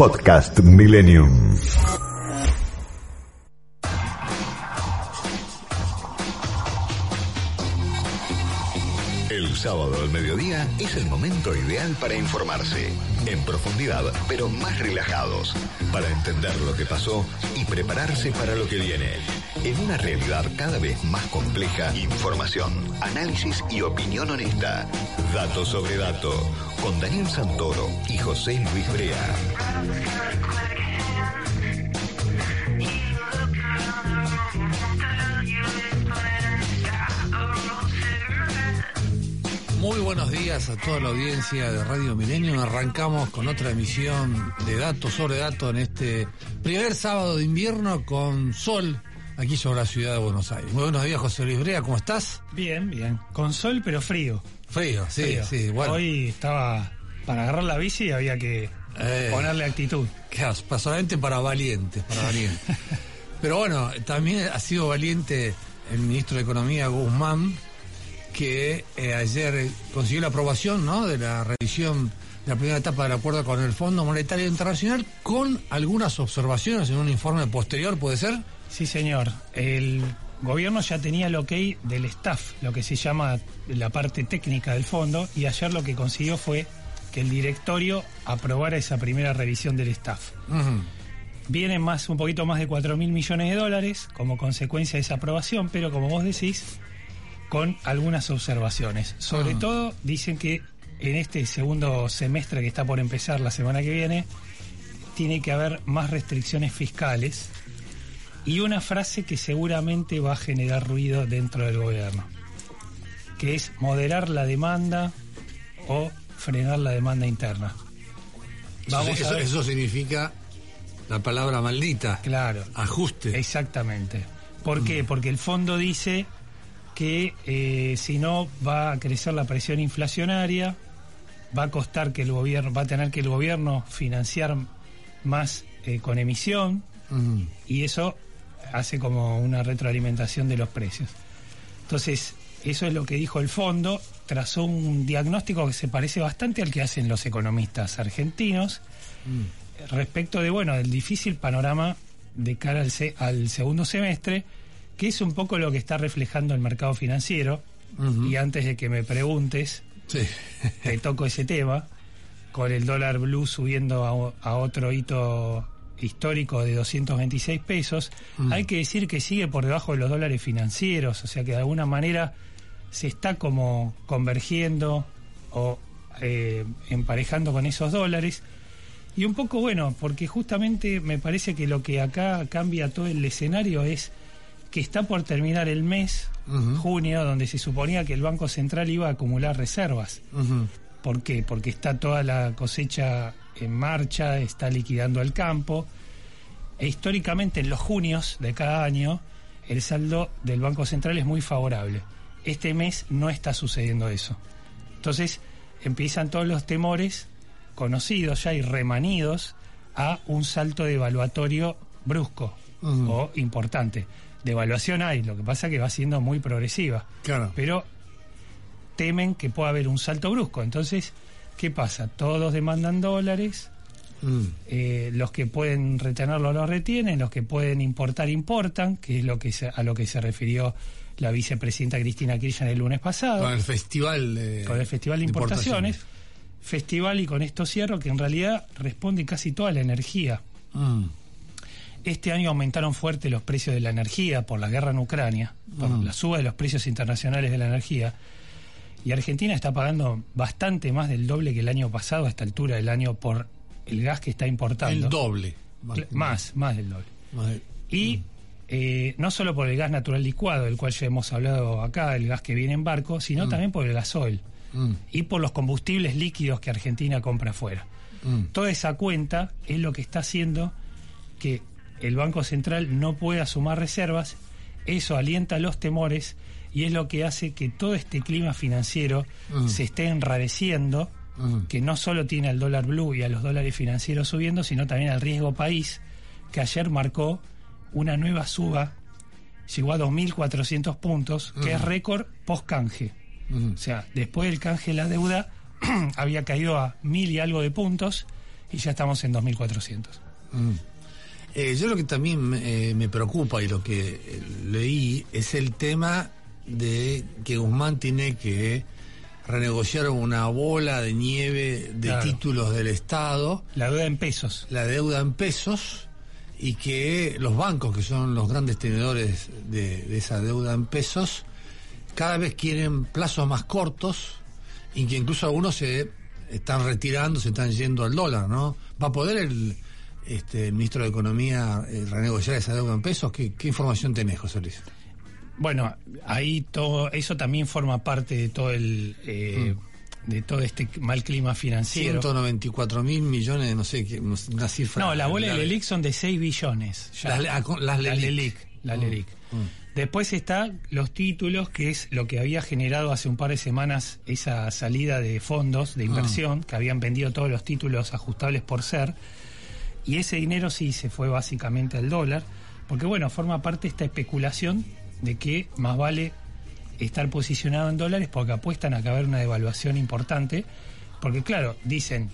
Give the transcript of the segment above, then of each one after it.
Podcast Millennium. El sábado al mediodía es el momento ideal para informarse, en profundidad, pero más relajados, para entender lo que pasó y prepararse para lo que viene. En una realidad cada vez más compleja, información, análisis y opinión honesta. Dato sobre dato, con Daniel Santoro y José Luis Brea. Muy buenos días a toda la audiencia de Radio Milenio. Arrancamos con otra emisión de datos sobre datos en este primer sábado de invierno con sol aquí sobre la ciudad de Buenos Aires. Muy buenos días, José Luis Brea, ¿cómo estás? Bien, bien. Con sol, pero frío. Frío, sí, sí. Bueno. Hoy estaba para agarrar la bici y había que Eh. ponerle actitud. Claro, solamente para valientes, para valientes. Pero bueno, también ha sido valiente el ministro de Economía, Guzmán, que eh, ayer consiguió la aprobación ¿no? de la revisión de la primera etapa del acuerdo con el Fondo Monetario Internacional con algunas observaciones en un informe posterior, ¿puede ser? Sí, señor. El gobierno ya tenía el ok del staff, lo que se llama la parte técnica del fondo, y ayer lo que consiguió fue que el directorio aprobara esa primera revisión del staff. Ujú. Vienen más, un poquito más de 4 mil millones de dólares como consecuencia de esa aprobación, pero como vos decís, con algunas observaciones. Sobre Ah. todo, dicen que en este segundo semestre que está por empezar la semana que viene, tiene que haber más restricciones fiscales y una frase que seguramente va a generar ruido dentro del gobierno, que es moderar la demanda o frenar la demanda interna. Eso, a eso- ver. eso significa la palabra maldita. Claro. Ajuste. Exactamente. ¿Por qué? Porque el fondo dice que eh, si no va a crecer la presión inflacionaria, va a costar que el gobierno, va a tener que el gobierno financiar más eh, con emisión Ujú. y eso hace como una retroalimentación de los precios. Entonces, eso es lo que dijo el fondo, trazó un diagnóstico que se parece bastante al que hacen los economistas argentinos respecto de, bueno, del difícil panorama de cara al, se- al segundo semestre, que es un poco lo que está reflejando el mercado financiero. Y antes de que me preguntes, Sí. te toco ese tema, con el dólar blue subiendo a otro hito histórico de 226 pesos, hay que decir que sigue por debajo de los dólares financieros, o sea que de alguna manera se está como convergiendo o eh, emparejando con esos dólares. Y un poco bueno, porque justamente me parece que lo que acá cambia todo el escenario es que está por terminar el mes, junio, donde se suponía que el Banco Central iba a acumular reservas. ¿Por qué? Porque está toda la cosecha en marcha, está liquidando el campo. E históricamente en los junios de cada año el saldo del Banco Central es muy favorable. Este mes no está sucediendo eso. Entonces empiezan todos los temores conocidos ya y remanidos a un salto devaluatorio brusco o importante. Devaluación hay, lo que pasa es que va siendo muy progresiva Claro. pero temen que pueda haber un salto brusco. Entonces, ¿qué pasa? Todos demandan dólares, Mm. eh, los que pueden retenerlo lo retienen, los que pueden importar importan, que es lo que se- a lo que se refirió la vicepresidenta Cristina Kirchner el lunes pasado, Con el festival de, con el Festival de Importaciones. Festival, y con esto cierro, que en realidad responde casi toda la energía. Mm. Este año aumentaron fuerte los precios de la energía por la guerra en Ucrania, por Mm. la suba de los precios internacionales de la energía. Y Argentina está pagando bastante más del doble que el año pasado a esta altura del año por el gas que está importando. El doble. Más, más del doble. Más de- Y eh, no solo por el gas natural licuado, del cual ya hemos hablado acá, el gas que viene en barco, sino también por el gasoil Mm. y por los combustibles líquidos que Argentina compra afuera. Mm. Toda esa cuenta es lo que está haciendo que el Banco Central no pueda sumar reservas, eso alienta los temores y es lo que hace que todo este clima financiero Mm. se esté enrareciendo, Mm. que no solo tiene al dólar blue y a los dólares financieros subiendo, sino también al riesgo país, que ayer marcó una nueva suba, llegó a 2.400 puntos, que es récord post-canje. Mm. O sea, después del canje de la deuda había caído a mil y algo de puntos y ya estamos en 2.400. Mm. Eh, yo lo que también eh, me preocupa y lo que eh, leí es el tema de que Guzmán tiene que renegociar una bola de nieve de títulos del Estado. La deuda en pesos. La deuda en pesos y que los bancos, que son los grandes tenedores de, esa deuda en pesos, cada vez quieren plazos más cortos y que incluso algunos se están retirando, se están yendo al dólar, ¿no? ¿Va a poder el, este, ministro de Economía eh, renegociar esa deuda en pesos? ¿Qué, información tenés, José Luis? Bueno, ahí todo eso también forma parte de todo el eh, mm de todo este mal clima financiero. 194 mil millones, no sé, una cifra. No, la bola de Lelic son de 6 billones. Las, las, Lelic. La Lelic. Mm, mm. Después está los títulos, que es lo que había generado hace un par de semanas esa salida de fondos de inversión, mm. que habían vendido todos los títulos ajustables por ser. Y ese dinero sí se fue básicamente al dólar, porque bueno, forma parte de esta especulación de que más vale estar posicionado en dólares porque apuestan a que haber una devaluación importante, porque claro, dicen,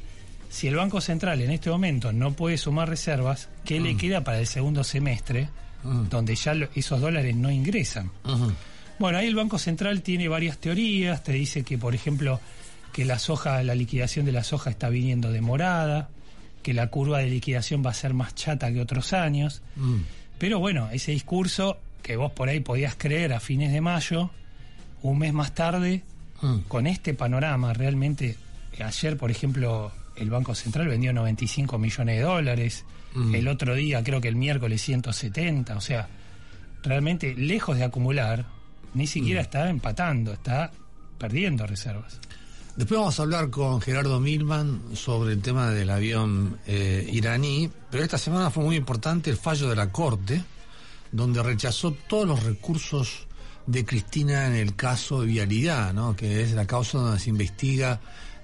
si el Banco Central en este momento no puede sumar reservas, ¿qué le mm. queda para el segundo semestre, mm. donde ya esos dólares no ingresan? Bueno, ahí el Banco Central tiene varias teorías, te dice que, por ejemplo, que la soja, la liquidación de la soja está viniendo demorada, que la curva de liquidación va a ser más chata que otros años. Mm. Pero bueno, ese discurso que vos por ahí podías creer a fines de mayo, un mes más tarde, mm. con este panorama, realmente, ayer, por ejemplo, el Banco Central vendió 95 millones de dólares, mm. el otro día, creo que el miércoles 170, o sea, realmente lejos de acumular, ni siquiera mm. está empatando, está perdiendo reservas. Después vamos a hablar con Gerardo Milman sobre el tema del avión eh, iraní, pero esta semana fue muy importante el fallo de la Corte, donde rechazó todos los recursos de Cristina en el caso de vialidad, ¿no? que es la causa donde se investiga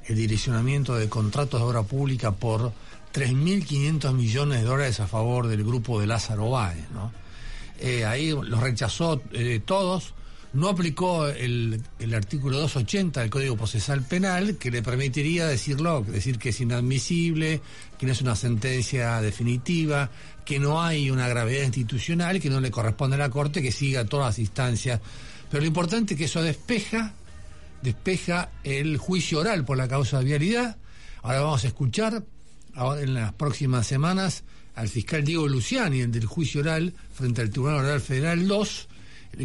el direccionamiento de contratos de obra pública por 3.500 millones de dólares a favor del grupo de Lázaro Báez. ¿no? Eh, ahí los rechazó eh, todos, no aplicó el, el, artículo 280 del Código Procesal Penal, que le permitiría decirlo, decir que es inadmisible, que no es una sentencia definitiva, que no hay una gravedad institucional, que no le corresponde a la Corte que siga todas las instancias. Pero lo importante es que eso despeja, despeja el juicio oral por la causa de vialidad. Ahora vamos a escuchar en las próximas semanas al fiscal Diego Luciani, el del juicio oral frente al Tribunal Oral Federal 2,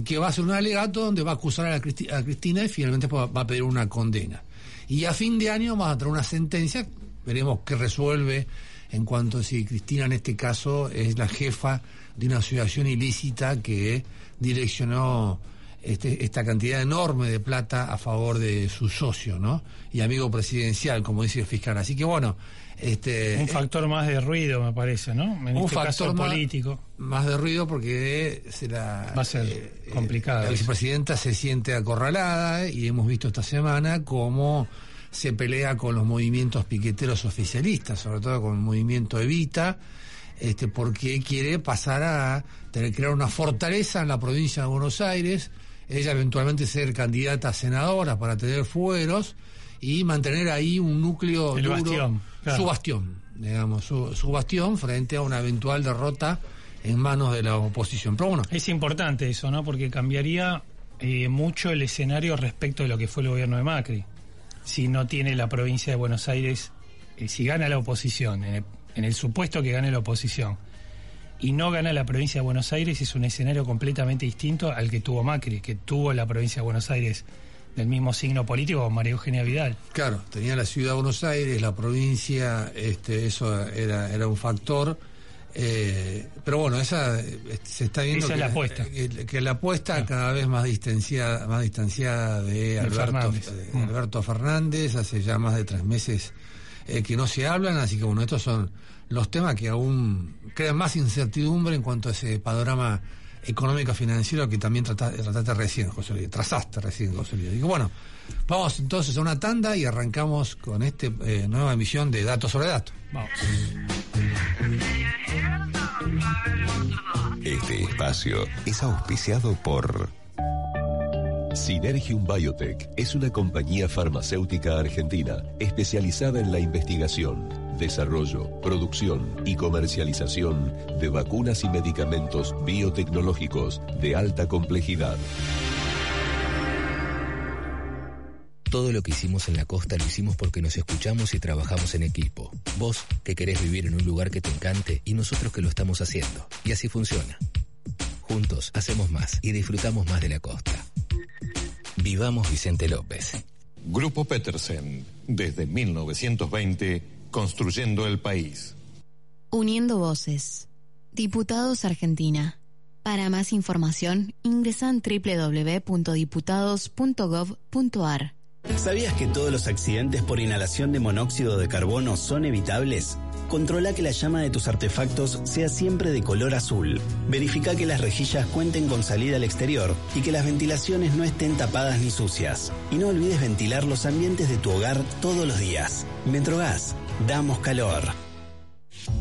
que va a hacer un alegato donde va a acusar a, Cristina y finalmente va a pedir una condena. Y a fin de año vamos a traer una sentencia, veremos qué resuelve en cuanto a si Cristina en este caso es la jefa de una asociación ilícita que direccionó este, esta cantidad enorme de plata a favor de su socio, ¿no? Y amigo presidencial, como dice el fiscal. Así que bueno, este, un factor más de ruido, me parece, ¿no? un este factor político. Más, de ruido porque será, va a ser eh, complicado. La vicepresidenta se siente acorralada y hemos visto esta semana cómo se pelea con los movimientos piqueteros oficialistas, sobre todo con el movimiento Evita, este, porque quiere pasar a tener crear una fortaleza en la provincia de Buenos Aires, ella eventualmente ser candidata a senadora para tener fueros y mantener ahí un núcleo duro, su bastión, digamos, su, bastión frente a una eventual derrota en manos de la oposición. Pero bueno. Es importante eso, ¿no? Porque cambiaría eh, mucho el escenario respecto de lo que fue el gobierno de Macri si no tiene la provincia de Buenos Aires, eh, si gana la oposición, en el, supuesto que gane la oposición, y no gana la provincia de Buenos Aires, es un escenario completamente distinto al que tuvo Macri, que tuvo la provincia de Buenos Aires del mismo signo político María Eugenia Vidal. Claro, tenía la ciudad de Buenos Aires, la provincia, este, eso era, era un factor eh, pero bueno, esa eh, se está viendo que, la apuesta. Que, la apuesta cada vez más distanciada, más distanciada de Alberto Fernández. Mm. Alberto Fernández, hace ya más de tres meses eh, que no se hablan, así que bueno, estos son los temas que aún crean más incertidumbre en cuanto a ese panorama económico financiero que también trataste, recién, José Luis, trazaste recién, José Luis. Digo, bueno, vamos entonces a una tanda y arrancamos con esta nueva emisión de Datos sobre Datos. Vamos. Este espacio es auspiciado por Synergium Biotech es una compañía farmacéutica argentina especializada en la investigación desarrollo, producción y comercialización de vacunas y medicamentos biotecnológicos de alta complejidad. Todo lo que hicimos en la costa lo hicimos porque nos escuchamos y trabajamos en equipo. Vos, que querés vivir en un lugar que te encante, y nosotros que lo estamos haciendo. Y así funciona. Juntos hacemos más y disfrutamos más de la costa. Vivamos Vicente López. Grupo Petersen, desde 1920, construyendo el país. Uniendo voces. Diputados Argentina. Para más información, ingresan www.diputados.gov.ar. ¿Sabías que todos los accidentes por inhalación de monóxido de carbono son evitables? Controla que la llama de tus artefactos sea siempre de color azul. Verifica que las rejillas cuenten con salida al exterior y que las ventilaciones no estén tapadas ni sucias. Y no olvides ventilar los ambientes de tu hogar todos los días. Metrogas, damos calor.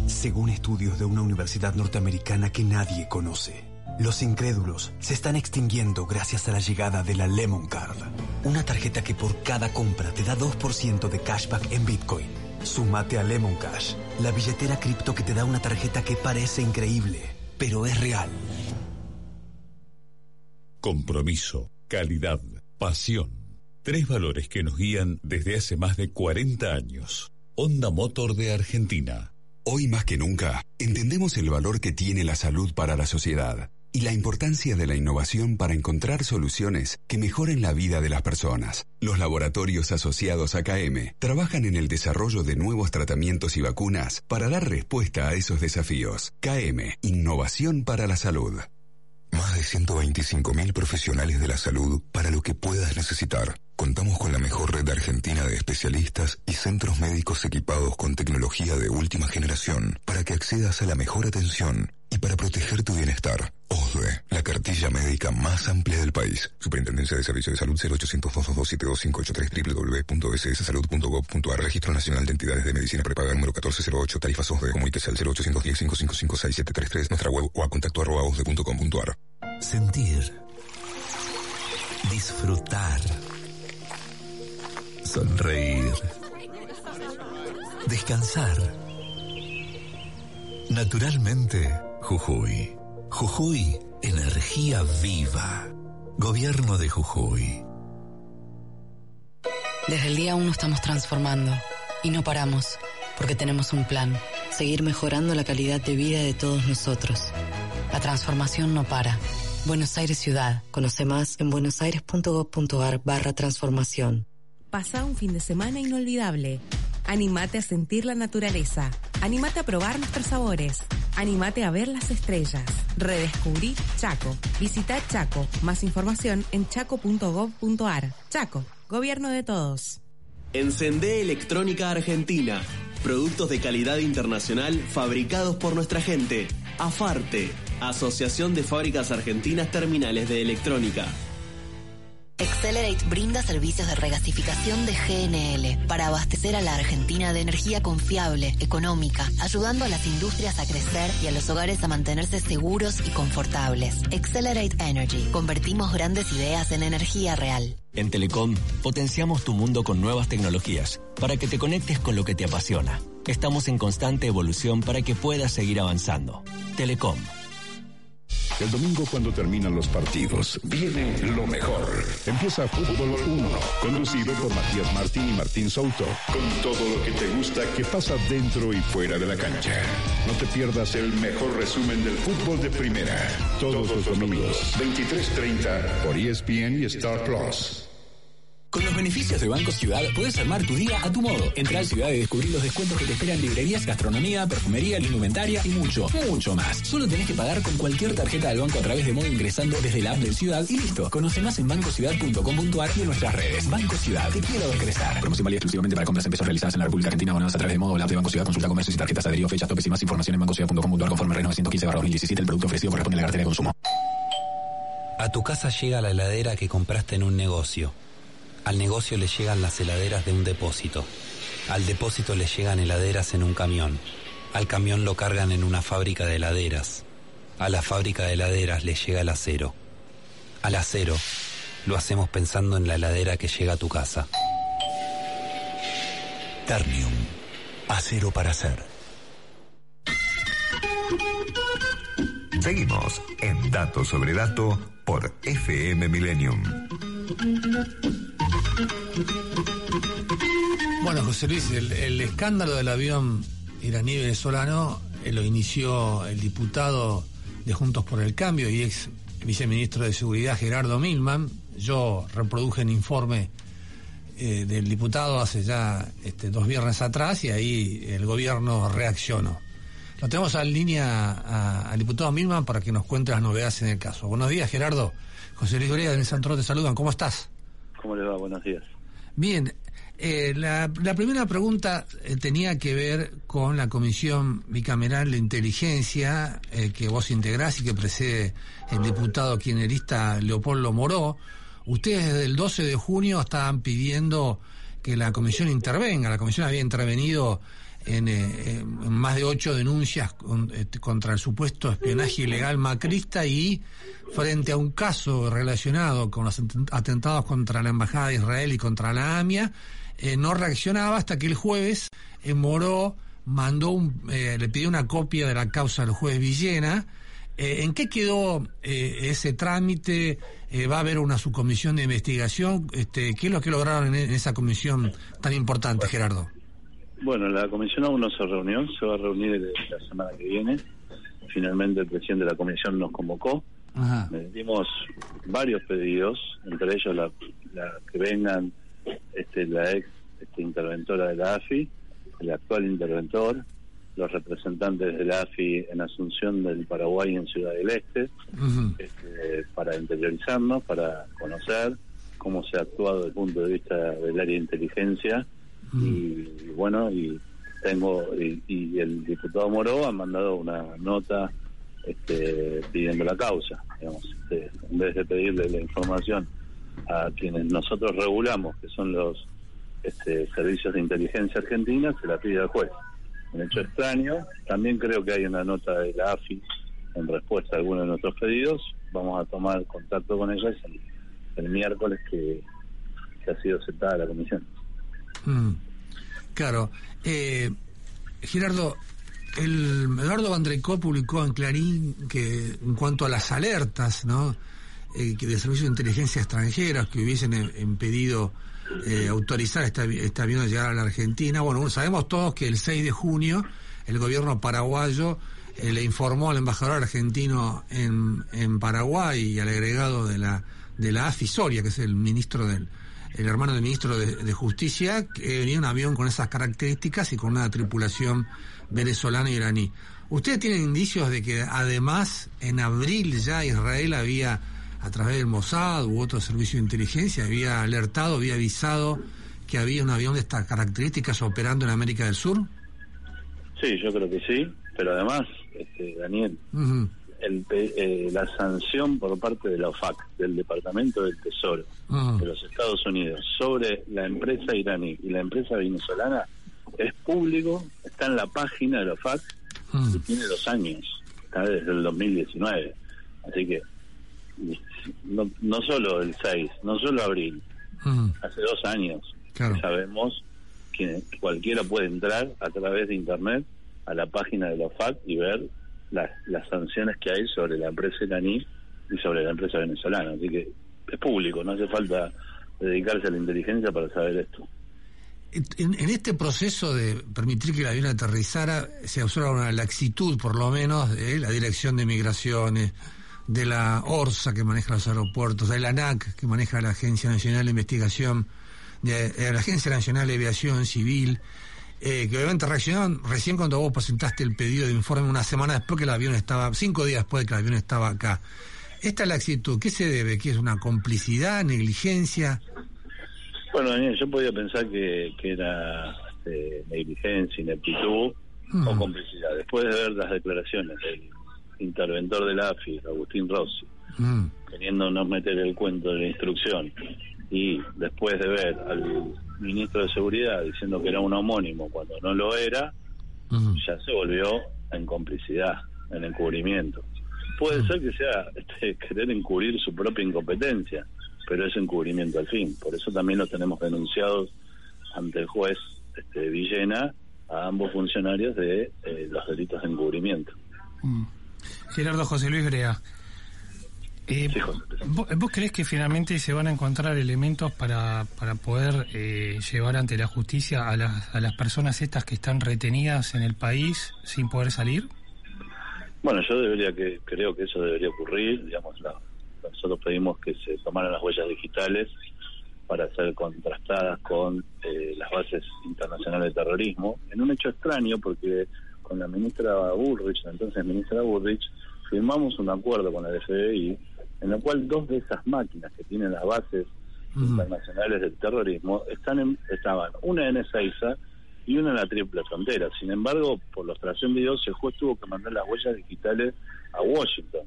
Según estudios de una universidad norteamericana que nadie conoce, los incrédulos se están extinguiendo gracias a la llegada de la Lemon Card, una tarjeta que por cada compra te da 2% de cashback en Bitcoin. Súmate a Lemon Cash, la billetera cripto que te da una tarjeta que parece increíble, pero es real. Compromiso, calidad, pasión. Tres valores que nos guían desde hace más de 40 años. Honda Motor de Argentina. Hoy más que nunca, entendemos el valor que tiene la salud para la sociedad y la importancia de la innovación para encontrar soluciones que mejoren la vida de las personas. Los laboratorios asociados a KM trabajan en el desarrollo de nuevos tratamientos y vacunas para dar respuesta a esos desafíos. KM, Innovación para la Salud. Más de 125.000 profesionales de la salud para lo que puedas necesitar. Contamos con la mejor red argentina de especialistas y centros médicos equipados con tecnología de última generación para que accedas a la mejor atención y para proteger tu bienestar. OSDE, la cartilla médica más amplia del país. Superintendencia de Servicios de Salud 0800 2272583 www.sssalud.gov.ar Registro Nacional de Entidades de Medicina Prepaga número 1408 Tarifas OSDE. Comuníquese al 0810 555 6733 nuestra web o a contacto osde.com.ar Sentir. Disfrutar. Sonreír. Descansar. Naturalmente, Jujuy. Jujuy, energía viva. Gobierno de Jujuy. Desde el día 1 estamos transformando y no paramos porque tenemos un plan, seguir mejorando la calidad de vida de todos nosotros. La transformación no para. Buenos Aires Ciudad. Conoce más en buenosaires.gov.ar barra transformación. Pasa un fin de semana inolvidable. Anímate a sentir la naturaleza. Anímate a probar nuestros sabores. Anímate a ver las estrellas. Redescubrí Chaco. Visita Chaco. Más información en chaco.gov.ar. Chaco, Gobierno de Todos. Encendé Electrónica Argentina. Productos de calidad internacional fabricados por nuestra gente. AFARTE, Asociación de Fábricas Argentinas Terminales de Electrónica. Accelerate brinda servicios de regasificación de GNL para abastecer a la Argentina de energía confiable, económica, ayudando a las industrias a crecer y a los hogares a mantenerse seguros y confortables. Accelerate Energy. Convertimos grandes ideas en energía real. En Telecom potenciamos tu mundo con nuevas tecnologías para que te conectes con lo que te apasiona. Estamos en constante evolución para que puedas seguir avanzando. Telecom el domingo cuando terminan los partidos, viene lo mejor. Empieza Fútbol 1, conducido por Matías Martín y Martín Souto, con todo lo que te gusta que pasa dentro y fuera de la cancha. No te pierdas el mejor resumen del fútbol de primera, todos, los domingos, 23.30 por ESPN y Star Plus. Con los beneficios de Banco Ciudad puedes armar tu día a tu modo. Entra al Ciudad y descubrir los descuentos que te esperan librerías, gastronomía, perfumería, indumentaria y mucho, mucho más. Solo tenés que pagar con cualquier tarjeta del banco a través de modo ingresando desde la app del Ciudad y listo. Conoce más en bancociudad.com.ar y en nuestras redes. Banco Ciudad, te quiero ver crecer. Promoción válida exclusivamente para compras en pesos realizadas en la República Argentina abonadas a través de modo o la app de Banco Ciudad. Consulta comercios y tarjetas adherido, fechas, topes y más información en bancociudad.com.ar conforme RE 915-2017. El producto ofrecido corresponde a la cartera de consumo. A tu casa llega la heladera que compraste en un negocio al negocio le llegan las heladeras de un depósito. Al depósito le llegan heladeras en un camión. Al camión lo cargan en una fábrica de heladeras. A la fábrica de heladeras le llega el acero. Al acero lo hacemos pensando en la heladera que llega a tu casa. Ternium. Acero para hacer. Seguimos en Dato sobre Dato por FM Millennium. Bueno, José Luis, el, escándalo del avión iraní venezolano eh, lo inició el diputado de Juntos por el Cambio y ex viceministro de Seguridad Gerardo Milman. Yo reproduje el informe eh, del diputado hace ya este, dos viernes atrás y ahí el gobierno reaccionó. Lo tenemos en línea al diputado Milman para que nos cuente las novedades en el caso. Buenos días, Gerardo. José Luis Doria de Santoro te saludan. ¿Cómo estás? ¿Cómo le va? Buenos días. Bien, eh, la, la primera pregunta eh, tenía que ver con la Comisión Bicameral de Inteligencia eh, que vos integrás y que preside el diputado kirchnerista Leopoldo Moró. Ustedes desde el 12 de junio estaban pidiendo que la comisión intervenga. La comisión había intervenido en, eh, en más de ocho denuncias con- este, contra el supuesto espionaje ilegal macrista y frente a un caso relacionado con los atent- atentados contra la Embajada de Israel y contra la AMIA, eh, no reaccionaba hasta que el jueves eh, Moró mandó un, eh, le pidió una copia de la causa al juez Villena. Eh, ¿En qué quedó eh, ese trámite? Eh, ¿Va a haber una subcomisión de investigación? Este, ¿Qué es lo que lograron en esa comisión tan importante, Gerardo? Bueno, la comisión aún no se reunió, se va a reunir la semana que viene. Finalmente el presidente de la comisión nos convocó. Ajá. Metimos varios pedidos, entre ellos la, la que vengan este, la ex este, interventora de la AFI, el actual interventor, los representantes de la AFI en Asunción del Paraguay y en Ciudad del Este, este, para interiorizarnos, para conocer cómo se ha actuado desde el punto de vista del área de inteligencia y, bueno y tengo y, y el diputado Moró ha mandado una nota este, pidiendo la causa digamos este, en vez de pedirle la información a quienes nosotros regulamos que son los este, servicios de inteligencia argentina se la pide al juez. Un hecho extraño. También creo que hay una nota de la AFI en respuesta a algunos de nuestros pedidos. Vamos a tomar contacto con ellas el, el miércoles que, que ha sido sentada la comisión. Mm, claro. Eh, Gerardo, el Eduardo Vandrecó publicó en Clarín que en cuanto a las alertas, ¿no? Eh, de servicios de inteligencia extranjeras que hubiesen eh, impedido eh, autorizar este, este avión a llegar a la Argentina. Bueno, sabemos todos que el 6 de junio el gobierno paraguayo eh, le informó al embajador argentino en, en Paraguay y al agregado de la de la AFI que es el ministro del el hermano del ministro de, de Justicia, que venía un avión con esas características y con una tripulación venezolana y iraní. ¿Ustedes tienen indicios de que además en abril ya Israel había, a través del Mossad u otro servicio de inteligencia, había alertado, había avisado que había un avión de estas características operando en América del Sur? Sí, yo creo que sí, pero además, este, Daniel. El, eh, la sanción por parte de la OFAC, del Departamento del Tesoro Ujú. de los Estados Unidos, sobre la empresa iraní y la empresa venezolana es público, está en la página de la OFAC y tiene dos años, está desde el 2019. Así que no, no solo el 6, no solo abril, Ujú. hace dos años Claro. que sabemos que cualquiera puede entrar a través de internet a la página de la OFAC y ver las, las sanciones que hay sobre la empresa iraní y sobre la empresa venezolana. Así que es público, no hace falta dedicarse a la inteligencia para saber esto. En, este proceso de permitir que el avión aterrizara, se observa una laxitud, por lo menos, de la Dirección de Migraciones, de la ORSA, que maneja los aeropuertos, de la ANAC, que maneja la Agencia Nacional de Investigación, de, de la Agencia Nacional de Aviación Civil, eh, que obviamente reaccionaron recién cuando vos presentaste el pedido de informe una semana después que el avión estaba, cinco días después de que el avión estaba acá. Esta laxitud, ¿qué se debe? ¿Qué es una complicidad, negligencia? Bueno, Daniel, yo podía pensar que, que era este, negligencia, ineptitud o complicidad. Después de ver las declaraciones del interventor del AFI, Agustín Rossi, Mm. queriéndonos meter el cuento de la instrucción, y después de ver al ministro de Seguridad diciendo que era un homónimo cuando no lo era, ya se volvió en complicidad, en encubrimiento. Puede ser que sea este, querer encubrir su propia incompetencia, pero es encubrimiento al fin. Por eso también lo tenemos denunciados ante el juez este, Villena a ambos funcionarios de eh, los delitos de encubrimiento. Mm. Gerardo José Luis Brea. Eh, ¿vos, vos crees que finalmente se van a encontrar elementos para, para poder eh, llevar ante la justicia a las, a las personas estas que están retenidas en el país sin poder salir? Bueno, yo debería que creo que eso debería ocurrir. Digamos, la, nosotros pedimos que se tomaran las huellas digitales para ser contrastadas con eh, las bases internacionales de terrorismo, en un hecho extraño porque con la ministra Bullrich, la entonces ministra Bullrich, firmamos un acuerdo con el FBI en el cual dos de esas máquinas que tienen las bases internacionales del terrorismo están en- estaban una en Ezeiza y una en la triple frontera. Sin embargo, por los trascendidos, el juez tuvo que mandar las huellas digitales a Washington.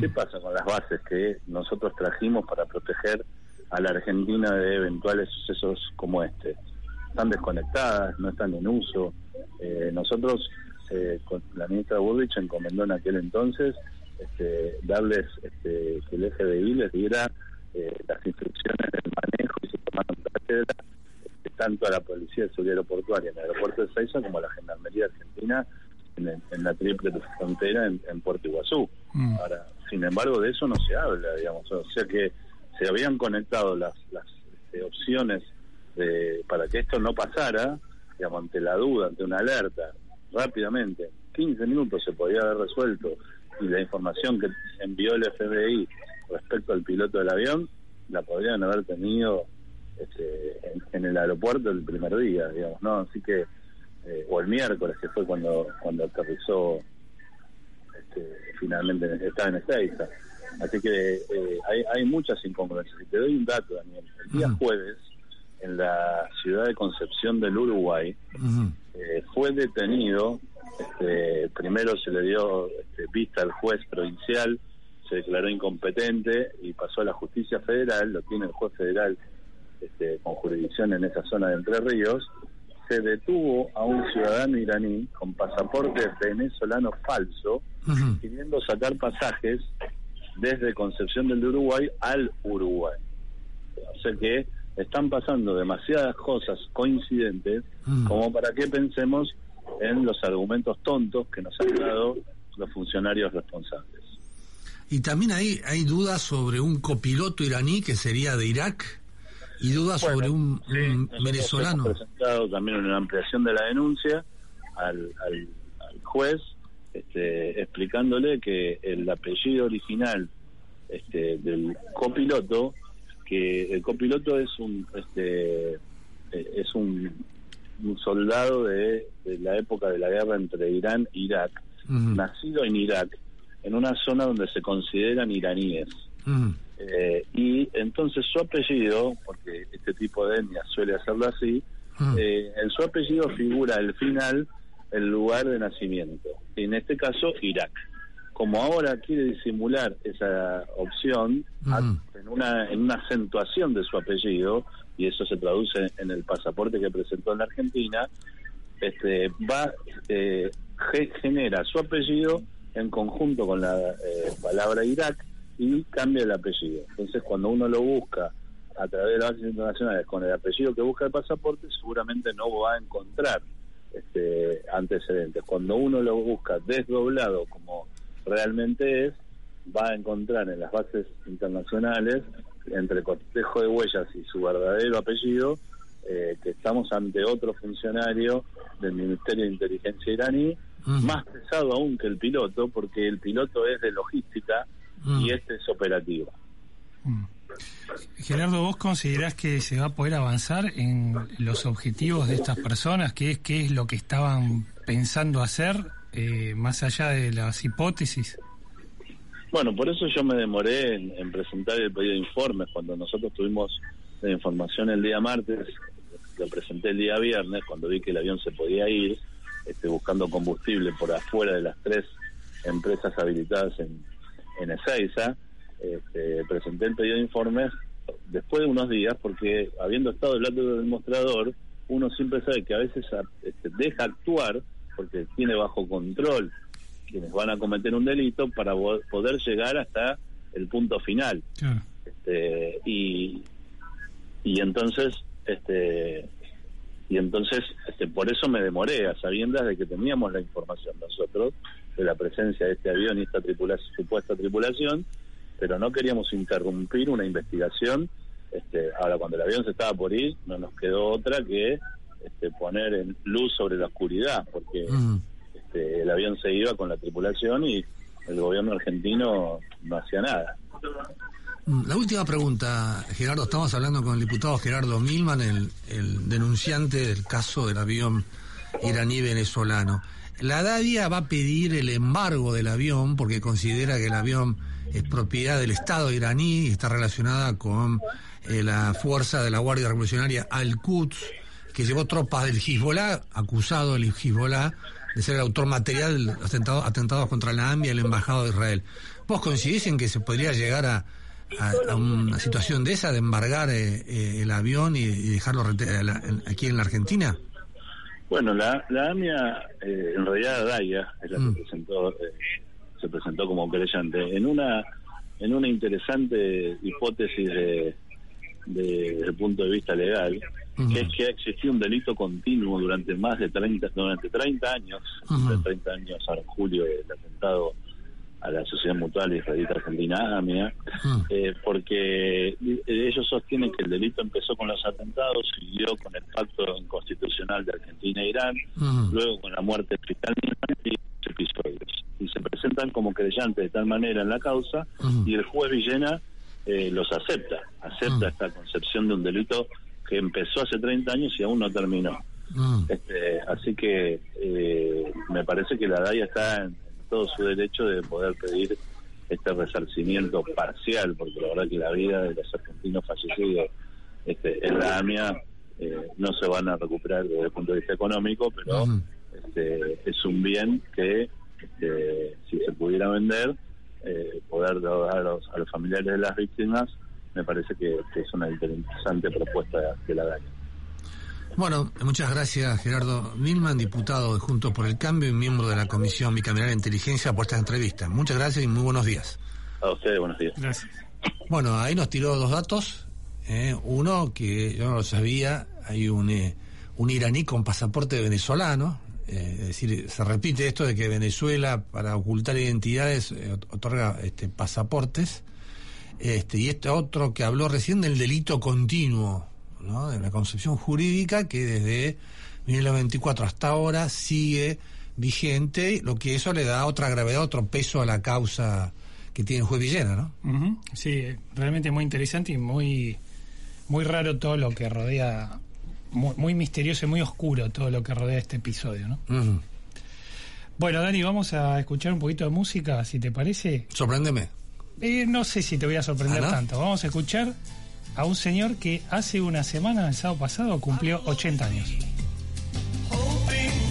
¿Qué pasa con las bases que nosotros trajimos para proteger a la Argentina de eventuales sucesos como este? Están desconectadas, no están en uso. Eh, nosotros, eh, con la ministra Bullrich encomendó en aquel entonces este, darles este, que el FBI les diera eh, las instrucciones del manejo y se tomaron cátedra este, tanto a la Policía de Seguridad Aeroportuaria en el aeropuerto de Seiza como a la Gendarmería Argentina en, la triple frontera en, en Puerto Iguazú. Ahora, sin embargo, de eso no se habla, digamos. O sea que se habían conectado las, las este, opciones de- para que esto no pasara, digamos, ante la duda, ante una alerta, rápidamente. 15 minutos se podía haber resuelto y la información que envió el FBI respecto al piloto del avión la podrían haber tenido este, en, en el aeropuerto el primer día, digamos, ¿no? Así que, eh, o el miércoles, que fue cuando cuando aterrizó este, finalmente, estaba en Ezeiza. Así que eh, hay, hay muchas incongruencias. Y te doy un dato, Daniel. El día jueves, en la ciudad de Concepción del Uruguay, eh, fue detenido, este, primero se le dio este, vista al juez provincial, se declaró incompetente y pasó a la justicia federal, lo tiene el juez federal este, con jurisdicción en esa zona de Entre Ríos, se detuvo a un ciudadano iraní con pasaporte venezolano falso, pidiendo sacar pasajes desde Concepción del Uruguay al Uruguay. O sea que están pasando demasiadas cosas coincidentes como para que pensemos en los argumentos tontos que nos han dado los funcionarios responsables. Y también hay, hay dudas sobre un copiloto iraní que sería de Irak y dudas sobre un, venezolano. Hemos presentado también una ampliación de la denuncia al, al- al juez, este, explicándole que el apellido original este, del copiloto, que el copiloto es un este, eh, es un, un soldado de, de la época de la guerra entre Irán e Irak, nacido en Irak, en una zona donde se consideran iraníes. Eh, y entonces su apellido, porque este tipo de etnia suele hacerlo así, eh, en su apellido figura al final el lugar de nacimiento. En este caso, Irak. Como ahora quiere disimular esa opción a- en, una, en una acentuación de su apellido, y eso se traduce en el pasaporte que presentó en la Argentina, este, va eh, ge- genera su apellido en conjunto con la eh, palabra Irak y cambia el apellido. Entonces, cuando uno lo busca a través de las bases internacionales con el apellido que busca el pasaporte, seguramente no va a encontrar este, antecedentes. Cuando uno lo busca desdoblado como realmente es, va a encontrar en las bases internacionales, entre cortejo de huellas y su verdadero apellido, eh, que estamos ante otro funcionario del Ministerio de Inteligencia iraní, más pesado aún que el piloto, porque el piloto es de logística y este es operativo. Gerardo, ¿vos considerás que se va a poder avanzar en los objetivos de estas personas? ¿Qué es, qué es lo que estaban pensando hacer eh, más allá de las hipótesis? Bueno, por eso yo me demoré en, en presentar el pedido de informes. Cuando nosotros tuvimos la información el día martes, lo presenté el día viernes, cuando vi que el avión se podía ir, este, buscando combustible por afuera de las tres empresas habilitadas en, en Ezeiza, este, presenté el pedido de informes después de unos días, porque habiendo estado del lado del mostrador, uno siempre sabe que a veces a- este, deja actuar porque tiene bajo control quienes van a cometer un delito para poder llegar hasta el punto final. Este, y, y entonces este y entonces este, por eso me demoré a sabiendas de que teníamos la información nosotros de la presencia de este avión y esta tripulación, supuesta tripulación pero no queríamos interrumpir una investigación. Este, ahora cuando el avión se estaba por ir no nos quedó otra que este, poner en luz sobre la oscuridad porque este, el avión se iba con la tripulación y el gobierno argentino no hacía nada Mm, La última pregunta, Gerardo. Estamos hablando con el diputado Gerardo Milman, el, denunciante del caso del avión iraní-venezolano. La DADIA va a pedir el embargo del avión porque considera que el avión es propiedad del Estado iraní y está relacionada con eh, la fuerza de la Guardia Revolucionaria Al-Quds, que llevó tropas del Hezbollah, acusado el Hezbollah de ser el autor material de los atentados, contra la AMIA y el embajado de Israel. ¿Vos coincidís en que se podría llegar a, a, a una situación de esa, de embargar eh, eh, el avión y, y dejarlo la- aquí en la Argentina? Bueno, la, la AMIA, eh, en realidad Daya, es la Mm. que presentó, eh, se presentó como creyente en una en una interesante hipótesis de, de- desde el punto de vista legal, que es que existió un delito continuo durante más de 30, durante 30 años, Ujú. 30 años ahora en julio del atentado a la Sociedad Mutual Israelita Argentina, AMIA, eh, porque eh, ellos sostienen que el delito empezó con los atentados, siguió con el pacto inconstitucional de Argentina e Irán, luego con la muerte de Fiscal y episodios. Y se presentan como creyentes de tal manera en la causa y el juez Villena eh, los acepta, acepta esta concepción de un delito que empezó hace 30 años y aún no terminó. Este, así que eh, me parece que la DAIA está en todo su derecho de poder pedir este resarcimiento parcial, porque la verdad que la vida de los argentinos fallecidos este, en la AMIA eh, no se van a recuperar desde el punto de vista económico, pero este, es un bien que este, si se pudiera vender, eh, poder dar a los, a los familiares de las víctimas, me parece que, que es una interesante propuesta de la DAIA. Bueno, muchas gracias Gerardo Milman, diputado de Juntos por el Cambio y miembro de la Comisión Bicameral de Inteligencia por esta entrevista. Muchas gracias y muy buenos días. A ustedes, buenos días. Gracias. Bueno, ahí nos tiró dos datos. eh, uno, que yo no lo sabía, hay un, eh, un iraní con pasaporte venezolano. Eh, es decir, se repite esto de que Venezuela, para ocultar identidades, eh, ot- otorga este, pasaportes. Este, y este otro que habló recién del delito continuo, ¿no? de la concepción jurídica que desde 1924 hasta ahora sigue vigente, lo que eso le da otra gravedad, otro peso a la causa que tiene el juez Villena, ¿no? Sí, realmente muy interesante y muy, muy raro todo lo que rodea, muy, muy misterioso y muy oscuro todo lo que rodea este episodio, ¿no? Bueno, Dani, vamos a escuchar un poquito de música, si te parece. Sorpréndeme. Eh, no sé si te voy a sorprender ¿Ah, no? tanto. Vamos a escuchar a un señor que hace una semana, el sábado pasado, cumplió 80 años. hoping,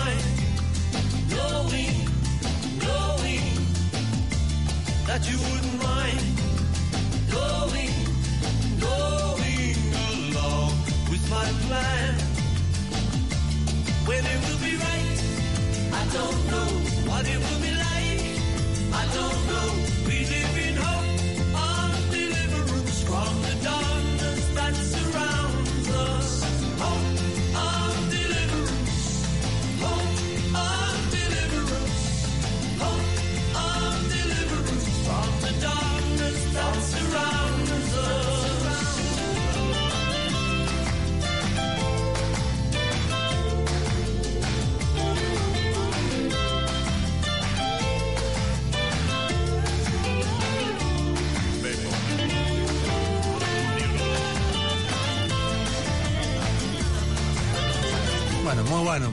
I don't know what it will be like. I don't know.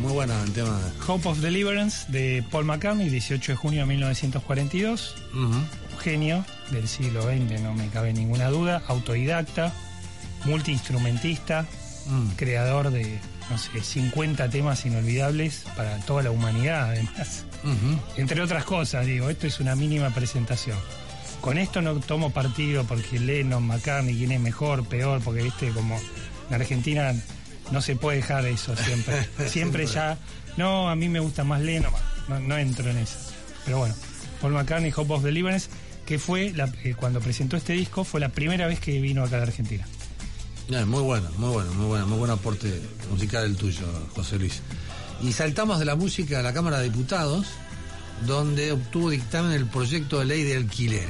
Muy bueno, el tema. Hope of Deliverance de Paul McCartney, 18 de junio de 1942. Un genio del siglo XX, no me cabe ninguna duda. Autodidacta, multiinstrumentista, creador de, no sé, 50 temas inolvidables para toda la humanidad, además. Entre otras cosas, digo, esto es una mínima presentación. Con esto no tomo partido porque Lennon, McCartney, quién es mejor, peor, porque viste, como en Argentina no se puede dejar eso siempre. siempre ya, no, a mí me gusta más Lennon, no, no entro en eso. Pero bueno, Paul McCartney, Hope of Deliverance, que fue, la- eh, cuando presentó este disco, fue la primera vez que vino acá a la Argentina. No, muy bueno, muy bueno, muy bueno, muy buen aporte musical el tuyo, José Luis. Y saltamos de la música a la Cámara de Diputados, donde obtuvo dictamen el proyecto de ley de alquileres.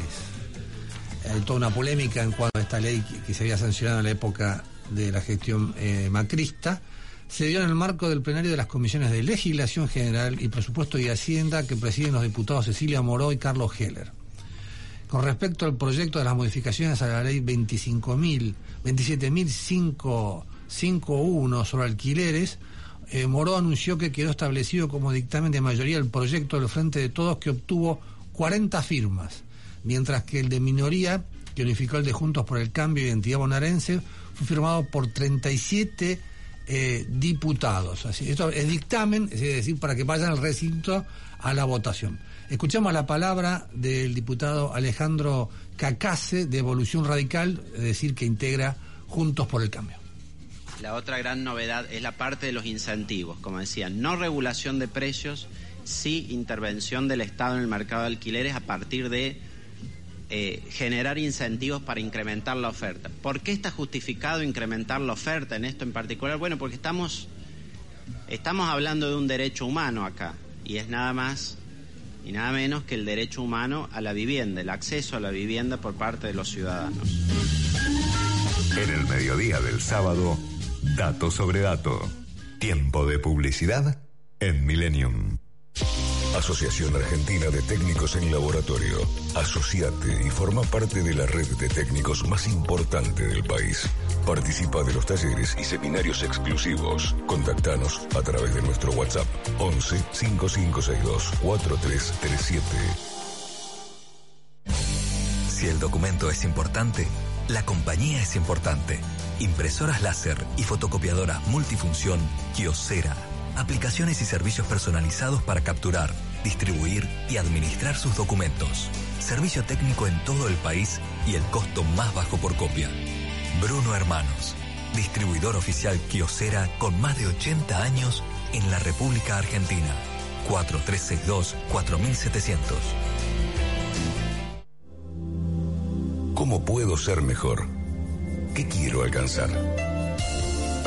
Hay toda una polémica en cuanto a esta ley que, que se había sancionado en la época de la gestión eh, macrista. Se dio en el marco del plenario de las comisiones de Legislación General y Presupuesto y Hacienda que presiden los diputados Cecilia Moró y Carlos Heller. Con respecto al proyecto de las modificaciones a la ley 25.000, 27.551 sobre alquileres, eh, Moró anunció que quedó establecido como dictamen de mayoría el proyecto del Frente de Todos que obtuvo 40 firmas, mientras que el de minoría, que unificó el de Juntos por el Cambio y Identidad Bonaerense, fue firmado por 37 eh, diputados. Así, esto es dictamen, es decir, para que vayan al recinto a la votación. Escuchamos la palabra del diputado Alejandro Cacase de Evolución Radical, es decir, que integra Juntos por el Cambio. La otra gran novedad es la parte de los incentivos, como decía, no regulación de precios, sí intervención del Estado en el mercado de alquileres a partir de eh, generar incentivos para incrementar la oferta. ¿Por qué está justificado incrementar la oferta en esto en particular? Bueno, porque estamos, estamos hablando de un derecho humano acá, y es nada más y nada menos que el derecho humano a la vivienda, el acceso a la vivienda por parte de los ciudadanos. En el mediodía del sábado, dato sobre dato. Tiempo de publicidad en Millennium. Asociación Argentina de Técnicos en Laboratorio. Asociate y forma parte de la red de técnicos más importante del país. Participa de los talleres y seminarios exclusivos. Contactanos a través de nuestro WhatsApp 11 5562 4337. Si el documento es importante, la compañía es importante. Impresoras láser y fotocopiadoras multifunción Kiosera. Aplicaciones y servicios personalizados para capturar, distribuir y administrar sus documentos. Servicio técnico en todo el país y el costo más bajo por copia. Bruno Hermanos, distribuidor oficial Kiosera con más de 80 años en la República Argentina. 4362-4700. ¿Cómo puedo ser mejor? ¿Qué quiero alcanzar?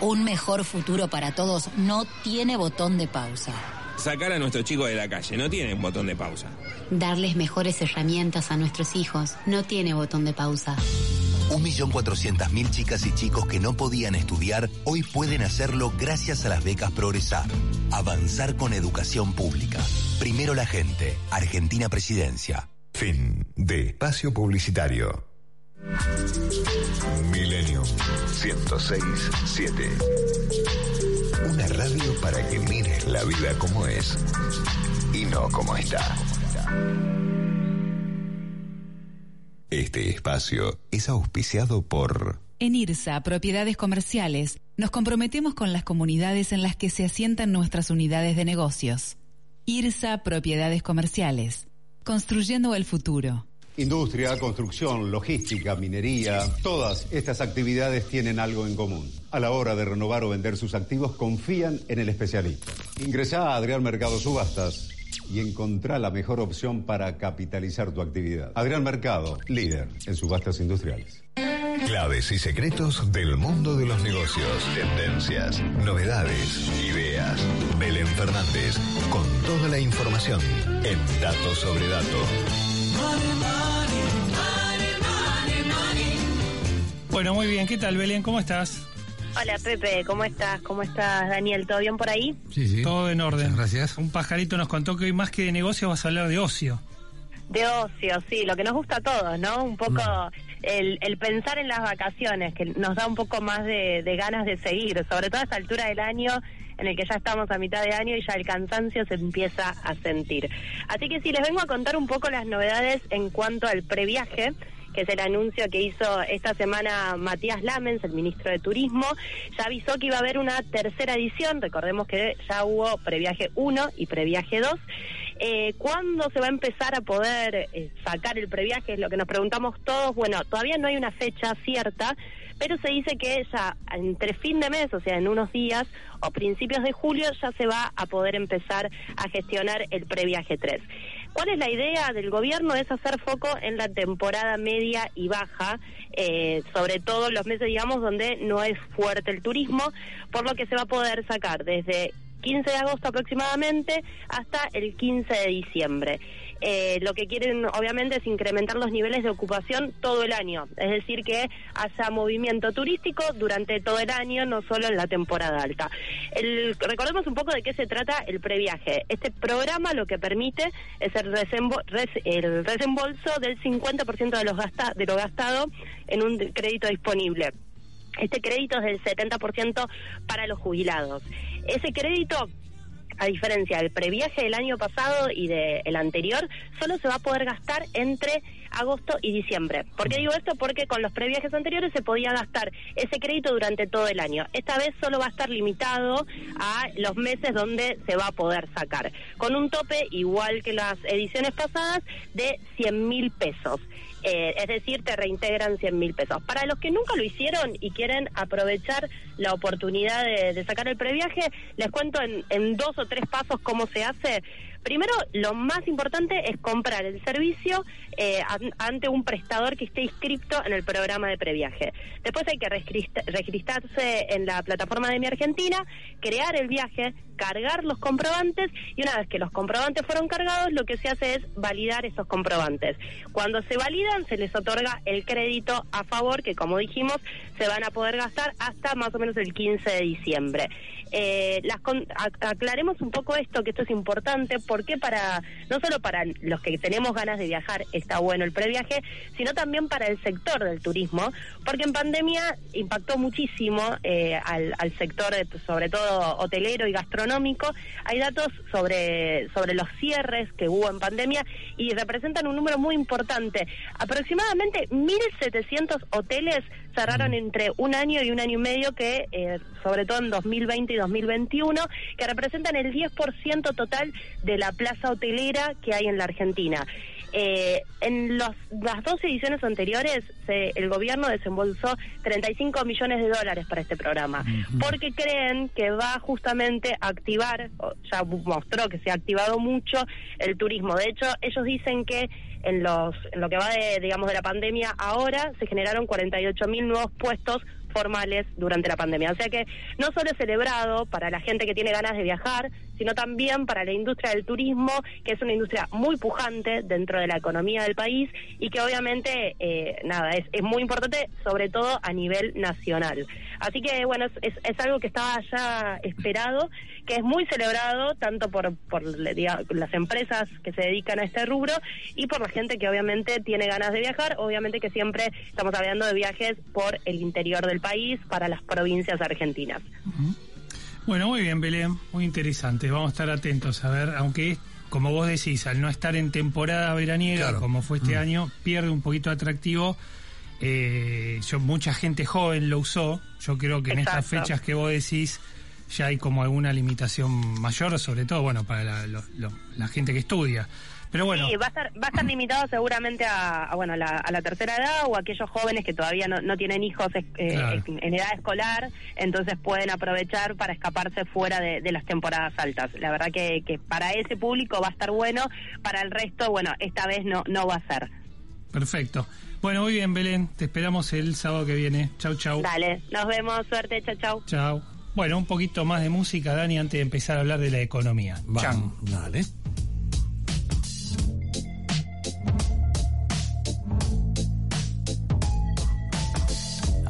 Un mejor futuro para todos no tiene botón de pausa. Sacar a nuestros chicos de la calle, no tienen botón de pausa. Darles mejores herramientas a nuestros hijos no tiene botón de pausa. Un millón cuatrocientas mil chicas y chicos que no podían estudiar hoy pueden hacerlo gracias a las becas Progresar. Avanzar con educación pública. Primero la gente. Argentina Presidencia. Fin de espacio publicitario. Millennium 1067. Una radio para que mires la vida como es y no como está. Este espacio es auspiciado por En IRSA, Propiedades Comerciales, nos comprometemos con las comunidades en las que se asientan nuestras unidades de negocios. IRSA, Propiedades Comerciales, construyendo el futuro. Industria, construcción, logística, minería, todas estas actividades tienen algo en común. A la hora de renovar o vender sus activos, confían en el especialista. Ingresá a Adrián Mercado Subastas y encontrá la mejor opción para capitalizar tu actividad. Adrián Mercado, líder en subastas industriales. Claves y secretos del mundo de los negocios, tendencias, novedades, ideas. Belén Fernández, con toda la información en Dato sobre Dato. Bueno, muy bien. ¿Qué tal, Belén? ¿Cómo estás? Hola Pepe, ¿cómo estás? ¿Cómo estás Daniel? ¿Todo bien por ahí? Sí, sí. Todo en orden. gracias. Un pajarito nos contó que hoy más que de negocio vas a hablar de ocio. De ocio, sí, lo que nos gusta a todos, ¿no? Un poco Mm. el, el pensar en las vacaciones, que nos da un poco más de, de ganas de seguir, sobre todo a esta altura del año en el que ya estamos a mitad de año y ya el cansancio se empieza a sentir. Así que sí, les vengo a contar un poco las novedades en cuanto al previaje que es el anuncio que hizo esta semana Matías Lamens, el ministro de Turismo, ya avisó que iba a haber una tercera edición, recordemos que ya hubo previaje 1 y previaje 2. Eh, ¿Cuándo se va a empezar a poder eh, sacar el previaje? Es lo que nos preguntamos todos. Bueno, todavía no hay una fecha cierta, pero se dice que ya entre fin de mes, o sea, en unos días o principios de julio, ya se va a poder empezar a gestionar el previaje 3. ¿Cuál es la idea del gobierno? Es hacer foco en la temporada media y baja, eh, sobre todo los meses, digamos, donde no es fuerte el turismo, por lo que se va a poder sacar desde 15 de agosto aproximadamente hasta el 15 de diciembre. Eh, lo que quieren obviamente es incrementar los niveles de ocupación todo el año, es decir, que haya movimiento turístico durante todo el año, no solo en la temporada alta. El- recordemos un poco de qué se trata el previaje. Este programa lo que permite es el, resembo- res- el del 50% de, los gasta- de lo gastado en un crédito disponible. Este crédito es del 70% para los jubilados. Ese crédito, a diferencia del previaje del año pasado y del anterior, solo se va a poder gastar entre agosto y diciembre. ¿Por qué digo esto? Porque con los previajes anteriores se podía gastar ese crédito durante todo el año. Esta vez solo va a estar limitado a los meses donde se va a poder sacar, con un tope igual que las ediciones pasadas de 100 mil pesos. Eh, es decir, te reintegran 100 mil pesos. Para los que nunca lo hicieron y quieren aprovechar la oportunidad de, de sacar el previaje, les cuento en, en dos o tres pasos cómo se hace. Primero, lo más importante es comprar el servicio eh, an- ante un prestador que esté inscripto en el programa de previaje. Después hay que registrarse en la plataforma de Mi Argentina, crear el viaje, cargar los comprobantes y una vez que los comprobantes fueron cargados, lo que se hace es validar esos comprobantes. Cuando se validan, se les otorga el crédito a favor, que como dijimos, se van a poder gastar hasta más o menos el 15 de diciembre. Eh, aclaremos un poco esto, que esto es importante, porque para no solo para los que tenemos ganas de viajar está bueno el previaje, sino también para el sector del turismo, porque en pandemia impactó muchísimo eh, al, al sector, sobre todo hotelero y gastronómico. Hay datos sobre, sobre los cierres que hubo en pandemia y representan un número muy importante. Aproximadamente 1.700 hoteles cerraron entre un año y un año y medio, que eh, sobre todo en 2020 y 2021, que representan el 10% total de la plaza hotelera que hay en la Argentina. Eh, en los, las dos ediciones anteriores, se- el gobierno desembolsó 35 millones de dólares para este programa, porque creen que va justamente a activar, ya mostró que se ha activado mucho el turismo. De hecho, ellos dicen que en, los, en lo que va de, digamos, de la pandemia ahora se generaron 48 mil nuevos puestos formales durante la pandemia. O sea que no solo es celebrado para la gente que tiene ganas de viajar, sino también para la industria del turismo, que es una industria muy pujante dentro de la economía del país y que obviamente, eh, nada, es, es muy importante, sobre todo a nivel nacional. Así que, bueno, es, es, algo que estaba ya esperado, que es muy celebrado tanto por, por las empresas que se dedican a este rubro y por la gente que obviamente tiene ganas de viajar, obviamente que siempre estamos hablando de viajes por el interior del país, para las provincias argentinas. Bueno, muy bien, Belén, muy interesante. Vamos a estar atentos a ver, aunque es, como vos decís, al no estar en temporada veraniega, como fue este Mm. año, pierde un poquito de atractivo. Eh, yo, mucha gente joven lo usó. Yo creo que en estas fechas que vos decís ya hay como alguna limitación mayor, sobre todo, bueno, para la, lo- lo- la gente que estudia. Pero bueno, Sí, va a estar, va a estar limitado seguramente a, a, bueno, a la, a la tercera edad o a aquellos jóvenes que todavía no, no tienen hijos eh, Claro. en, en edad escolar, entonces pueden aprovechar para escaparse fuera de, de las temporadas altas. La verdad que, que para ese público va a estar bueno, para el resto, bueno, esta vez no, no va a ser. perfecto. Bueno, muy bien, Belén. Te esperamos el sábado que viene. Chau, chau. Dale, nos vemos, suerte, chao, chao. Chau. Bueno, un poquito más de música, Dani, antes de empezar a hablar de la economía. Chan. Dale.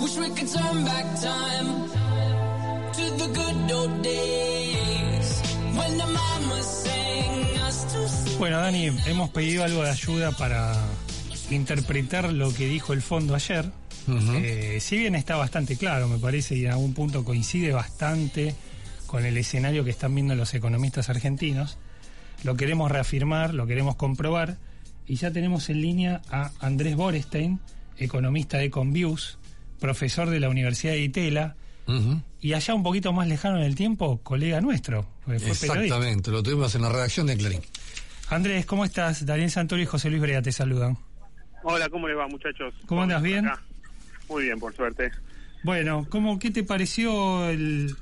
Wish we could turn back time to the good old days when the mama sang us to sleep. Bueno, Dani, hemos pedido algo de ayuda para interpretar lo que dijo el fondo ayer. Eh, si bien está bastante claro, me parece, y en algún punto coincide bastante con el escenario que están viendo los economistas argentinos, lo queremos reafirmar, lo queremos comprobar, y ya tenemos en línea a Andrés Borestein, economista de Conviews, profesor de la Universidad de Itela, y allá un poquito más lejano en el tiempo, colega nuestro. periodista. Exactamente, lo tuvimos en la redacción de Clarín. Andrés, ¿cómo estás? Daniel Santoro y José Luis Brea te saludan. Hola, ¿cómo les va, muchachos? ¿Cómo andas? ¿Bien? Acá. Muy bien, por suerte. Bueno, ¿cómo, ¿qué te pareció el,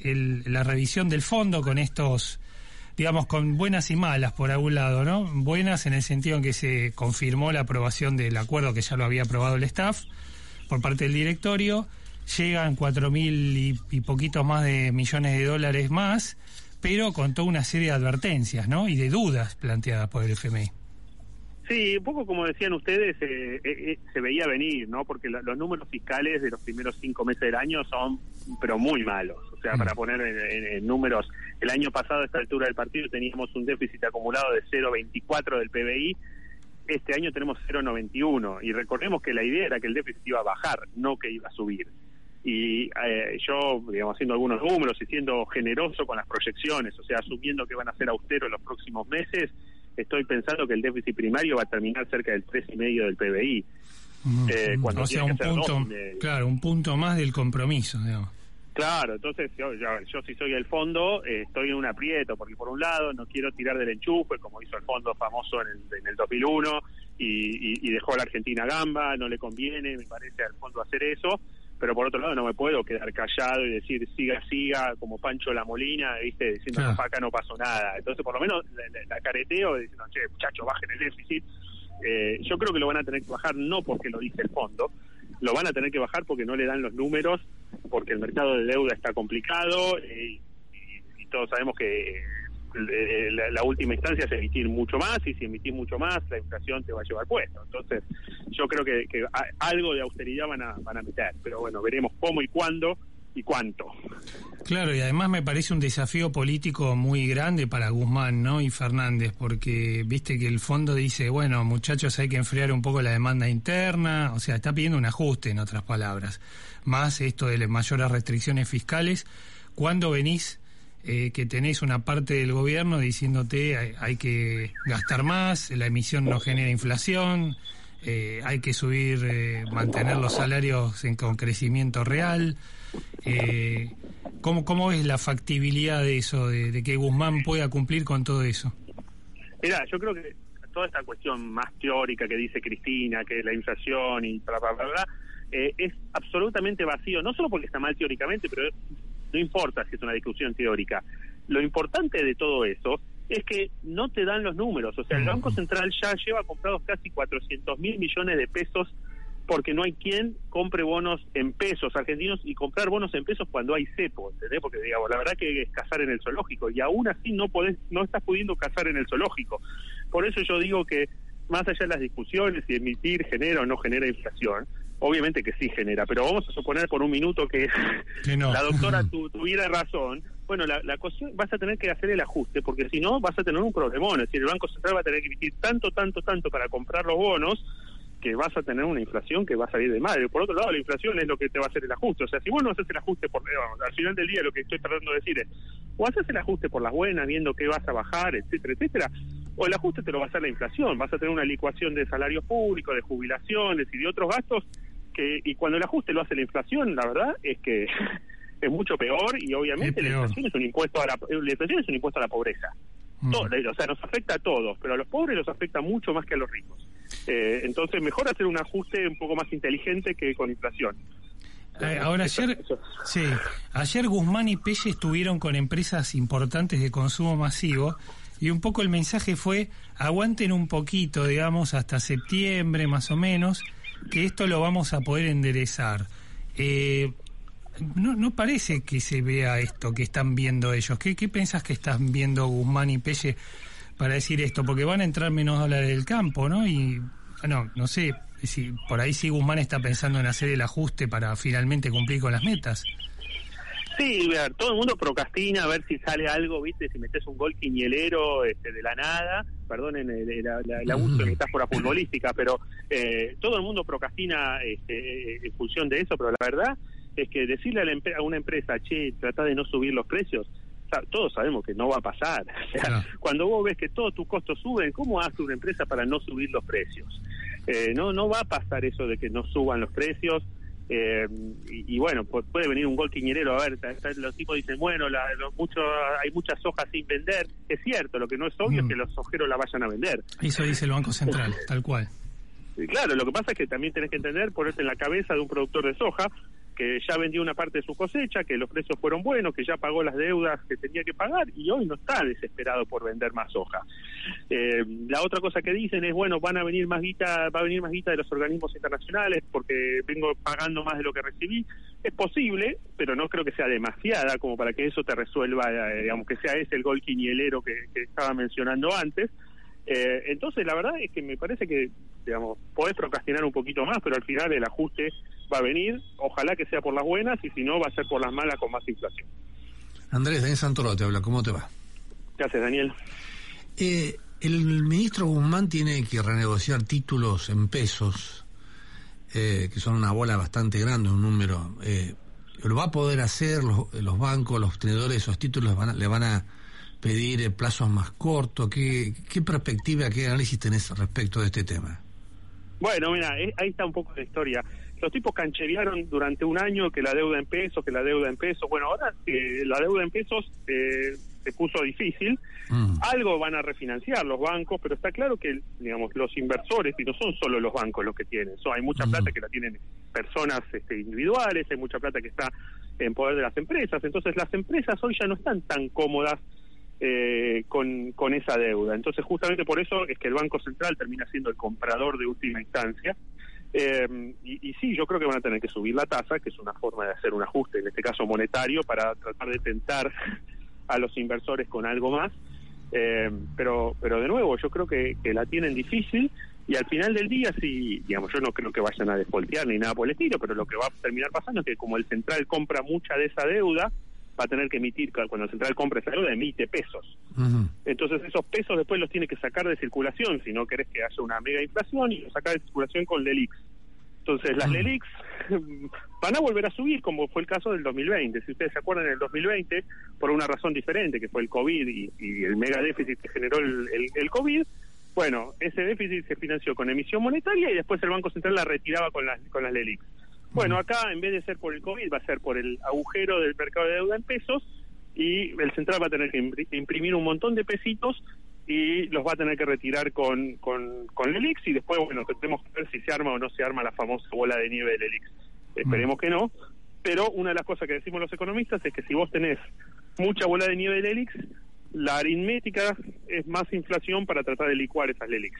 el- la revisión del fondo con estos, digamos, con buenas y malas por algún lado, ¿no? Buenas en el sentido en que se confirmó la aprobación del acuerdo que ya lo había aprobado el staff por parte del directorio, llegan cuatro mil y, y poquitos más de millones de dólares más, pero con toda una serie de advertencias, ¿no? Y de dudas planteadas por el FMI. Sí, un poco como decían ustedes, eh, eh, eh, se veía venir, ¿no? Porque la- los números fiscales de los primeros cinco meses del año son, pero muy malos. O sea, para poner en, en- en números, el año pasado a esta altura del partido teníamos un déficit acumulado de 0,24 del PBI. Este año tenemos 0,91. Y recordemos que la idea era que el déficit iba a bajar, no que iba a subir. Y eh, yo, digamos, haciendo algunos números y siendo generoso con las proyecciones, o sea, asumiendo que van a ser austeros los próximos meses, estoy pensando que el déficit primario va a terminar cerca del 3,5 del PBI. Eh, cuando o sea, un punto, claro, un punto más del compromiso, digamos. Claro, entonces yo, yo, yo si soy el fondo, eh, estoy en un aprieto, porque por un lado no quiero tirar del enchufe, como hizo el fondo famoso en el, en el 2001, y, y- y dejó a la Argentina gamba, no le conviene, me parece al fondo hacer eso, pero por otro lado no me puedo quedar callado y decir siga, siga, como Pancho La Molina, ¿viste? diciendo Claro. acá no pasó nada. Entonces por lo menos la, la- la careteo diciendo, che, muchachos, bajen el déficit. Eh, yo creo que lo van a tener que bajar no porque lo dice el fondo, lo van a tener que bajar porque no le dan los números, porque el mercado de deuda está complicado eh, y, todos sabemos que eh, la, la última instancia es emitir mucho más y si emitís mucho más la inflación te va a llevar puesto. Entonces yo creo que, que algo de austeridad van a, van a meter, pero bueno, veremos cómo y cuándo y cuánto. Claro, y además me parece un desafío político muy grande para Guzmán ¿no? y Fernández, porque viste que el fondo dice, bueno, muchachos, hay que enfriar un poco la demanda interna, o sea, está pidiendo un ajuste, en otras palabras, más esto de las mayores restricciones fiscales. ¿Cuándo venís eh, que tenés una parte del gobierno diciéndote hay, hay que gastar más, la emisión no genera inflación, eh, hay que subir, eh, mantener los salarios en, con crecimiento real? Eh, ¿cómo, ¿Cómo es la factibilidad de eso, de, de que Guzmán pueda cumplir con todo eso? Mira, yo creo que toda esta cuestión más teórica que dice Cristina, que la inflación y bla, bla, bla, bla, eh, es absolutamente vacío, no solo porque está mal teóricamente, pero no importa si es una discusión teórica. Lo importante de todo eso es que no te dan los números. O sea, el Banco Central ya lleva comprados casi 400 mil millones de pesos porque no hay quien compre bonos en pesos argentinos y comprar bonos en pesos cuando hay cepo, ¿entendés? Porque digamos, la verdad que es cazar en el zoológico y aún así no podés, no estás pudiendo cazar en el zoológico. Por eso yo digo que más allá de las discusiones si emitir genera o no genera inflación, obviamente que sí genera, pero vamos a suponer por un minuto que, Que no. la doctora tu- tuviera razón, bueno, la, la cuestión, vas a tener que hacer el ajuste, porque si no vas a tener un problemón, es decir, el Banco Central va a tener que emitir tanto, tanto, tanto para comprar los bonos, que vas a tener una inflación que va a salir de madre. Por otro lado, la inflación es lo que te va a hacer el ajuste. O sea, si vos no haces el ajuste por, digamos, al final del día lo que estoy tratando de decir es, o haces el ajuste por las buenas, viendo qué vas a bajar, etcétera, etcétera, o el ajuste te lo va a hacer la inflación. Vas a tener una licuación de salarios públicos, de jubilaciones y de otros gastos que y cuando el ajuste lo hace la inflación, la verdad es que es mucho peor y obviamente la inflación es un impuesto a la, la inflación es un impuesto a la pobreza. Todo, o sea, nos afecta a todos, pero a los pobres los afecta mucho más que a los ricos. Eh, entonces, mejor hacer un ajuste un poco más inteligente que con inflación. Eh, ahora ayer, sí, ayer Guzmán y Pelle estuvieron con empresas importantes de consumo masivo y un poco el mensaje fue aguanten un poquito, digamos, hasta septiembre más o menos, que esto lo vamos a poder enderezar. Eh, no, no parece que se vea esto que están viendo ellos. ¿Qué, qué pensás que están viendo Guzmán y Pelle para decir esto? Porque van a entrar menos dólares del campo, ¿no? Y, bueno, no sé, si por ahí sí Guzmán está pensando en hacer el ajuste para finalmente cumplir con las metas. Sí, ver, todo el mundo procrastina a ver si sale algo, ¿viste? Si metes un gol quinielero este, de la nada, perdonen el, el, el- el abuso de metáfora futbolística, pero eh, todo el mundo procrastina este, en función de eso, pero la verdad es que decirle a, la a una empresa, che, trata de no subir los precios, todos sabemos que no va a pasar. O sea, Cuando vos ves que todos tus costos suben, ¿cómo hace una empresa para no subir los precios? Eh, no, no va a pasar eso de que no suban los precios. Eh, y, y bueno, pu- puede venir un gol quiñerero, a ver, los tipos dicen, bueno, la, mucho, hay muchas hojas sin vender. Es cierto, lo que no es obvio es que los ojeros la vayan a vender. Eso dice el Banco Central, tal cual. Claro, lo que pasa es que también tenés que entender, ponerte en la cabeza de un productor de soja que ya vendió una parte de su cosecha, que los precios fueron buenos, que ya pagó las deudas que tenía que pagar y hoy no está desesperado por vender más soja. Eh, la otra cosa que dicen es, bueno, van a venir más guita, va a venir más guita de los organismos internacionales porque vengo pagando más de lo que recibí. Es posible, pero no creo que sea demasiada como para que eso te resuelva, eh, digamos, que sea ese el gol quinielero que estaba mencionando antes. Eh, entonces, la verdad es que me parece que, digamos, podés procrastinar un poquito más, pero al final el ajuste va a venir. Ojalá que sea por las buenas y si no, va a ser por las malas con más inflación. Andrés, Daniel Santoro te habla, ¿cómo te va? Gracias, Daniel. Eh, el ministro Guzmán tiene que renegociar títulos en pesos, eh, que son una bola bastante grande, un número. Eh, ¿Lo va a poder hacer los, los bancos, los tenedores de esos títulos van a- le van a pedir eh, plazos más cortos? ¿Qué, ¿Qué perspectiva, qué análisis tenés respecto de este tema? Bueno, mira, eh, ahí está un poco la historia. Los tipos cancherearon durante un año que la deuda en pesos, que la deuda en pesos. Bueno, ahora que la deuda en pesos eh, se puso difícil, algo van a refinanciar los bancos, pero está claro que, digamos, los inversores, y no son solo los bancos los que tienen, so, hay mucha plata que la tienen personas este, individuales, hay mucha plata que está en poder de las empresas. Entonces, las empresas hoy ya no están tan cómodas eh, con, con esa deuda. Entonces, justamente por eso es que el Banco Central termina siendo el comprador de última instancia. Eh, y, sí, yo creo que van a tener que subir la tasa, que es una forma de hacer un ajuste, en este caso monetario, para tratar de tentar a los inversores con algo más. Eh, pero, pero de nuevo, yo creo que, que la tienen difícil y al final del día, sí, digamos, yo no creo que vayan a desvoltear ni nada por el estilo, pero lo que va a terminar pasando es que como el central compra mucha de esa deuda, va a tener que emitir, cuando el central compra esa deuda, emite pesos. Entonces esos pesos después los tiene que sacar de circulación si no querés que haya una mega inflación y los sacar de circulación con LELIX. Entonces las LELIX van a volver a subir como fue el caso del 2020. Si ustedes se acuerdan, en el 2020, por una razón diferente, que fue el COVID y, y el mega déficit que generó el, el- el COVID, bueno, ese déficit se financió con emisión monetaria y después el Banco Central la retiraba con las, con las LELIX. Bueno, acá en vez de ser por el COVID, va a ser por el agujero del mercado de deuda en pesos y el central va a tener que impri- imprimir un montón de pesitos y los va a tener que retirar con, con, con LELIX y después, bueno, tendremos que ver si se arma o no se arma la famosa bola de nieve de LELIX. Esperemos que no, pero una de las cosas que decimos los economistas es que si vos tenés mucha bola de nieve de LELIX, la aritmética es más inflación para tratar de licuar esas LELIX.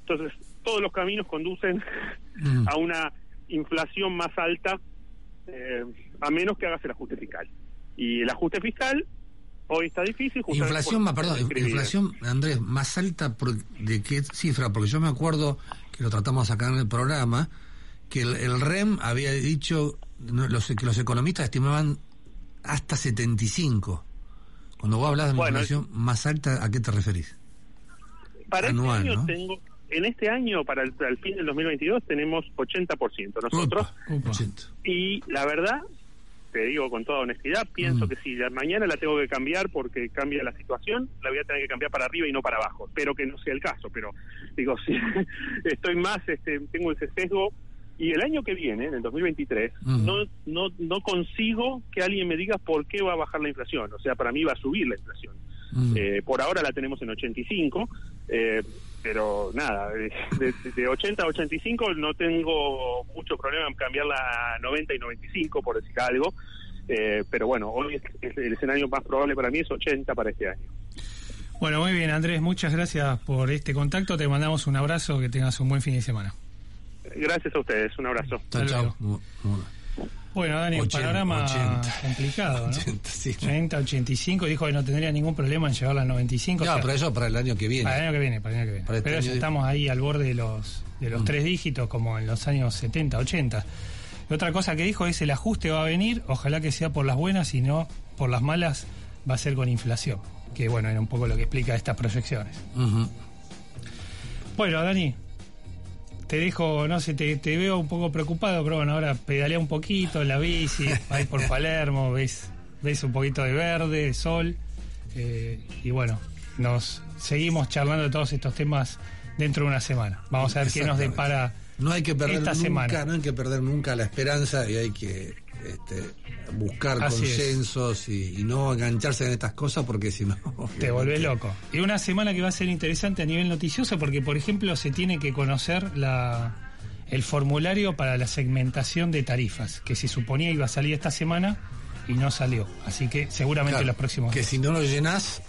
Entonces, todos los caminos conducen a una inflación más alta, eh, a menos que hagas el ajuste fiscal. Y el ajuste fiscal hoy está difícil. Inflación, más, perdón, inflación, Andrés, más alta por- de qué cifra, porque yo me acuerdo que lo tratamos acá en el programa, que el, el REM había dicho los, que los economistas estimaban hasta 75. Cuando vos hablas de Bueno, inflación más alta, ¿a qué te referís? Para anual, este año ¿no? tengo, en este año, para el, para el fin del 2022, tenemos 80% nosotros. Y la verdad, te digo con toda honestidad, pienso que si la- mañana la tengo que cambiar porque cambia la situación, la voy a tener que cambiar para arriba y no para abajo. Espero que no sea el caso, pero digo, si estoy más, este, tengo ese sesgo Y el año que viene, en el 2023, Mm. no, no, no consigo que alguien me diga por qué va a bajar la inflación. O sea, para mí va a subir la inflación. Mm. Eh, por ahora la tenemos en 85, eh, pero nada, de, de- de 80 a 85 no tengo mucho problema en cambiarla a 90 y 95, por decir algo. Eh, pero bueno, hoy es- es el escenario más probable para mí es 80 para este año. Bueno, muy bien, Andrés, muchas gracias por este contacto. Te mandamos un abrazo, que tengas un buen fin de semana. Gracias a ustedes, un abrazo. Chao, chao. Bueno, Dani, un 80, panorama 80. complicado, ¿no? 80, sí. 80, 85, dijo que no tendría ningún problema en llevarla a 95. No, o sea, pero eso para el año que viene. Para el año que viene, para el año que viene. Para este pero ya estamos ahí al borde de los, de los Mm. tres dígitos, como en los años 70, 80. Y otra cosa que dijo es el ajuste va a venir, ojalá que sea por las buenas y no por las malas, va a ser con inflación. Que bueno, era un poco lo que explica estas proyecciones. Ujú. Bueno, Dani, te dejo, no sé, te, te veo un poco preocupado, pero bueno, ahora pedalea un poquito en la bici, ahí por Palermo, ves, ves un poquito de verde, de sol, eh, y bueno, nos seguimos charlando de todos estos temas dentro de una semana. Vamos a ver qué nos depara No hay que perder esta nunca, semana. no hay que perder nunca la esperanza y hay que este, buscar Así consensos y, y no engancharse en estas cosas porque si no Te volvés loco. Y una semana que va a ser interesante a nivel noticioso porque, por ejemplo, se tiene que conocer la, el formulario para la segmentación de tarifas, que se suponía iba a salir esta semana y no salió. Así que seguramente Claro, los próximos que días si no lo llenas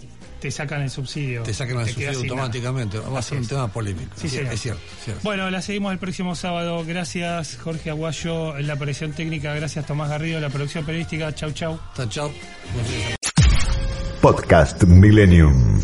te sacan el subsidio. te sacan el Te subsidio nada. automáticamente. Va a ser un tema polémico. Sí, es cierto. cierto. Bueno, la seguimos el próximo sábado. Gracias, Jorge Aguayo, en la operación técnica. Gracias, Tomás Garrido, en la producción periodística. Chau, chau. Chau, chau. Podcast Millennium.